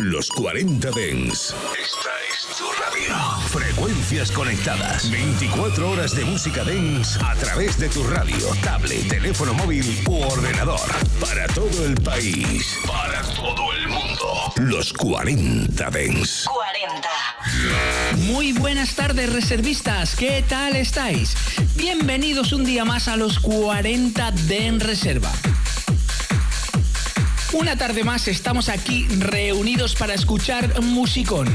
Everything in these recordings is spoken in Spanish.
Los 40 Dens. Esta es tu radio. Frecuencias conectadas. 24 horas de música Dens a través de tu radio, tablet, teléfono móvil u ordenador. Para todo el país. Para todo el mundo. Los 40 Dens. 40. Muy buenas tardes, reservistas. ¿Qué tal estáis? Bienvenidos un día más a los 40 Den Reserva. Una tarde más estamos aquí reunidos para escuchar musicón.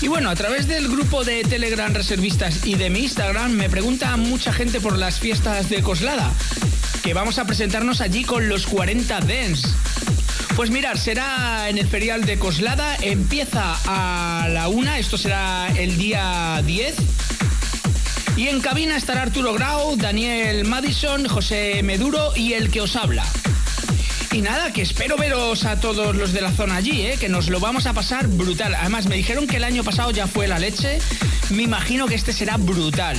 Y bueno, a través del grupo de Telegram Reservistas y de mi Instagram me pregunta mucha gente por las fiestas de Coslada, que vamos a presentarnos allí con los 40 Dance. Pues mirar, será en el ferial de Coslada, empieza a la una, esto será el día 10. Y en cabina estará Arturo Grau, Daniel Madison, José Meduro y el que os habla. Y nada, que espero veros a todos los de la zona allí, ¿eh? que nos lo vamos a pasar brutal. Además, me dijeron que el año pasado ya fue la leche. Me imagino que este será brutal.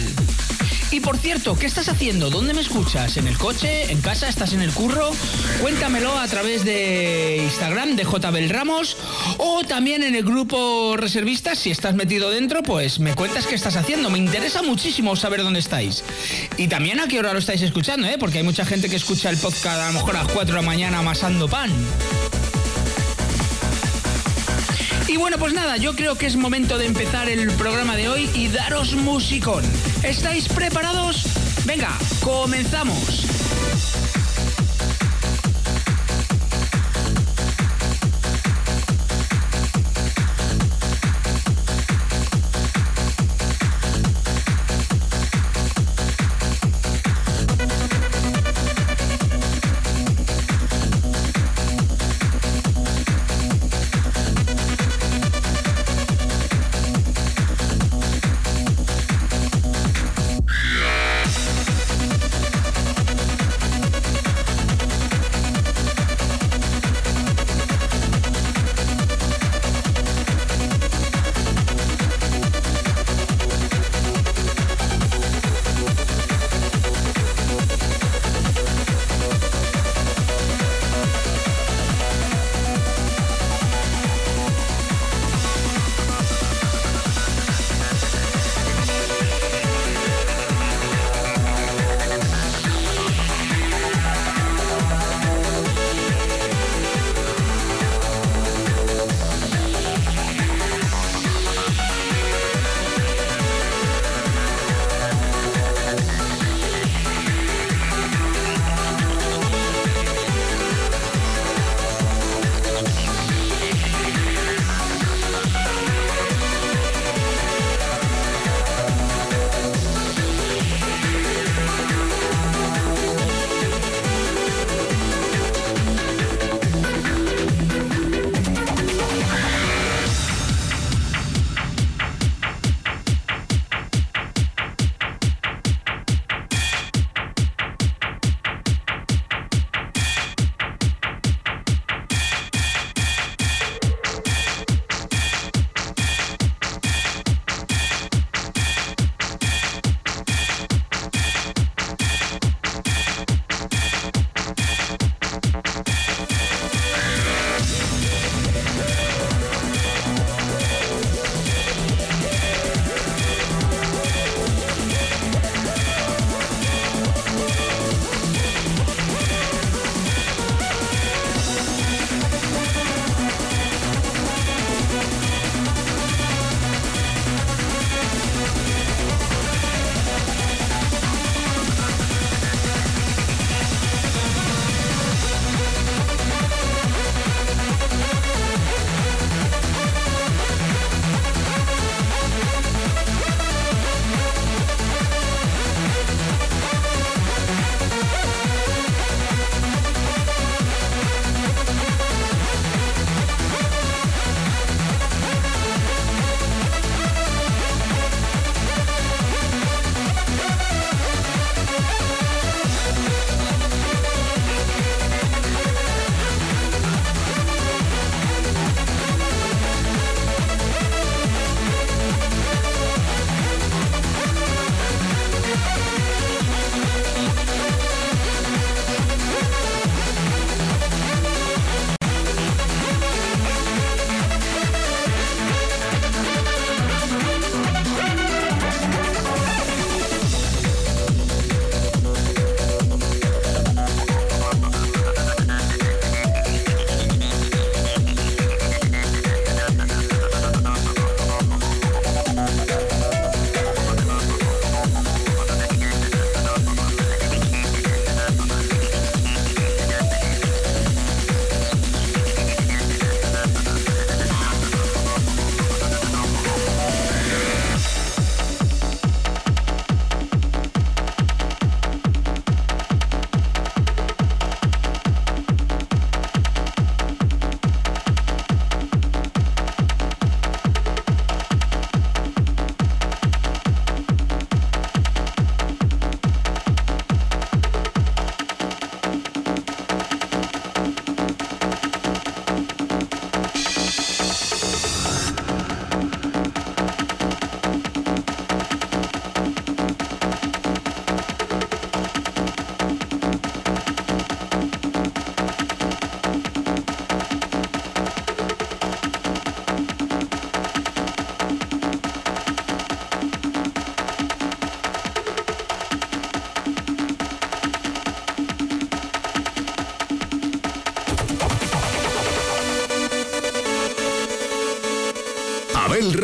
Y por cierto, ¿qué estás haciendo? ¿Dónde me escuchas? ¿En el coche? ¿En casa? ¿Estás en el curro? Cuéntamelo a través de Instagram de JBel Ramos o también en el grupo reservistas. Si estás metido dentro, pues me cuentas qué estás haciendo. Me interesa muchísimo saber dónde estáis. Y también a qué hora lo estáis escuchando, ¿eh? porque hay mucha gente que escucha el podcast a lo mejor a las 4 de la mañana amasando pan. Y bueno, pues nada, yo creo que es momento de empezar el programa de hoy y daros musicón. ¿Estáis preparados? Venga, comenzamos.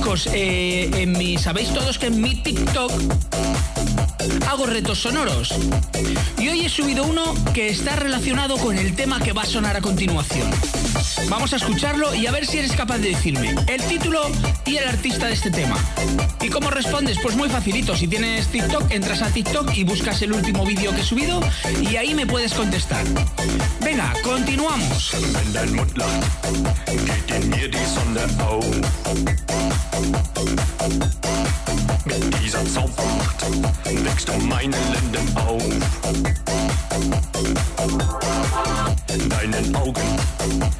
Chicos, eh, sabéis todos que en mi TikTok hago retos sonoros. Y hoy he subido uno que está relacionado con el tema que va a sonar a continuación. Vamos a escucharlo y a ver si eres capaz de decirme el título y el artista de este tema. ¿Y cómo respondes? Pues muy facilito. Si tienes TikTok, entras a TikTok y buscas el último vídeo que he subido y ahí me puedes contestar. Venga, continuamos.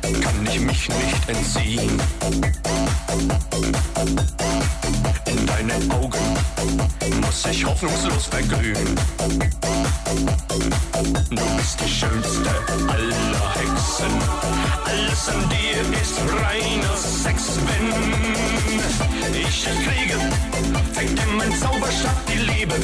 Kann ich mich nicht entziehen. In deinen Augen muss ich hoffnungslos verglühen. Du bist die schönste aller Hexen. Alles an dir ist reiner Sex, wenn ich dich kriege. Fängt in mein Zauberstab die Liebe.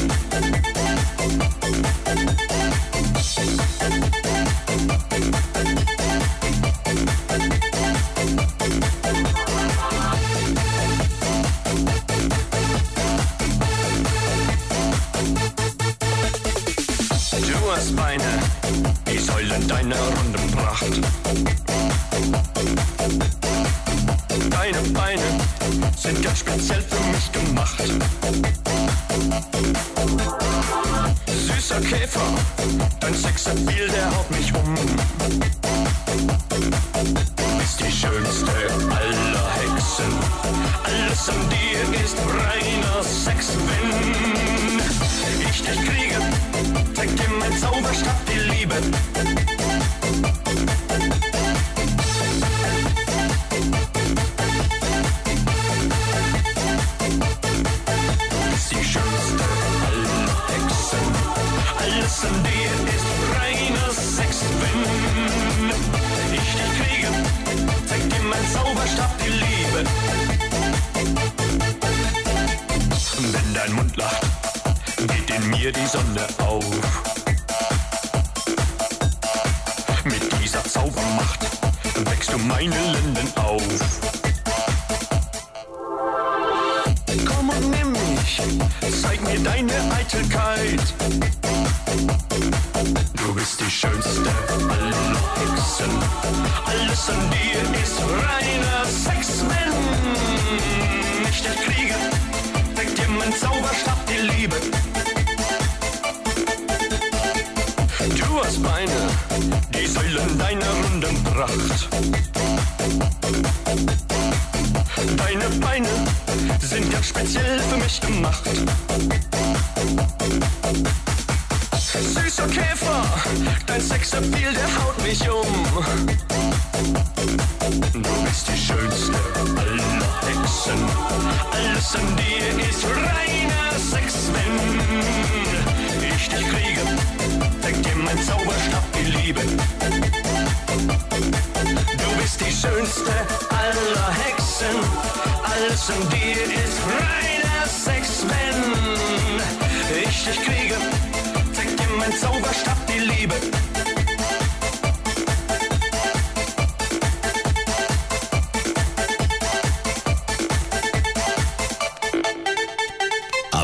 Zauberstab die Liebe. Du hast Beine, die Säulen deiner runden Pracht. Deine Beine sind ganz speziell für mich gemacht. Süßer Käfer, dein Sexappeal, der haut mich um. Du bist die schönste aller Alles an dir ist reiner Sex, wenn ich dich kriege. Zeigt dir mein Zauberstab die Liebe. Du bist die schönste aller Hexen. Alles an dir ist reiner Sex, wenn ich dich kriege. Zeigt dir mein Zauberstab die Liebe.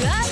love.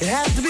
It has to be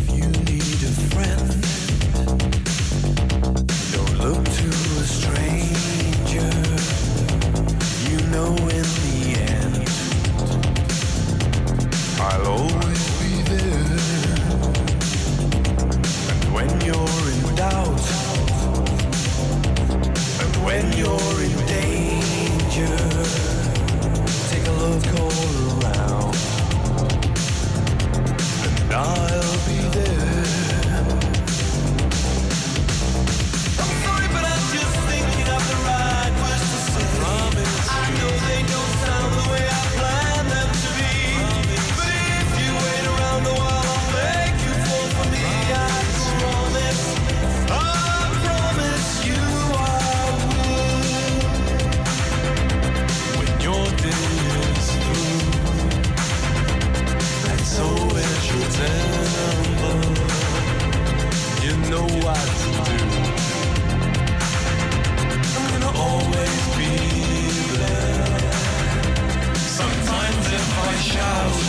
Shout.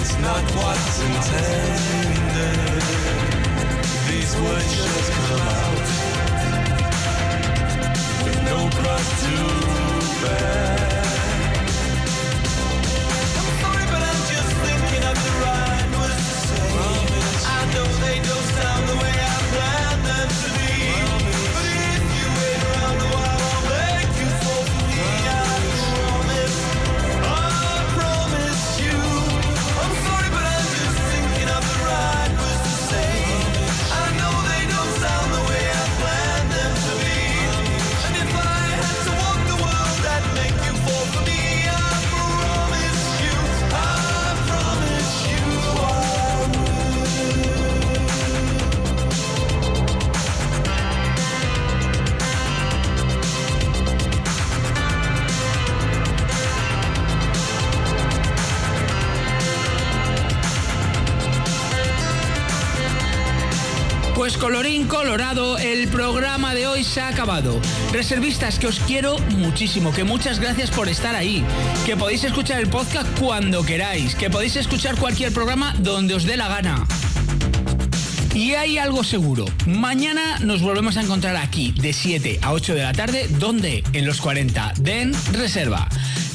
It's not what's intended. These words just come out with no cross to bear. Pues colorín colorado, el programa de hoy se ha acabado. Reservistas, que os quiero muchísimo, que muchas gracias por estar ahí, que podéis escuchar el podcast cuando queráis, que podéis escuchar cualquier programa donde os dé la gana. Y hay algo seguro, mañana nos volvemos a encontrar aquí de 7 a 8 de la tarde, donde en los 40 Den Reserva.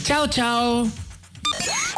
Chao, chao.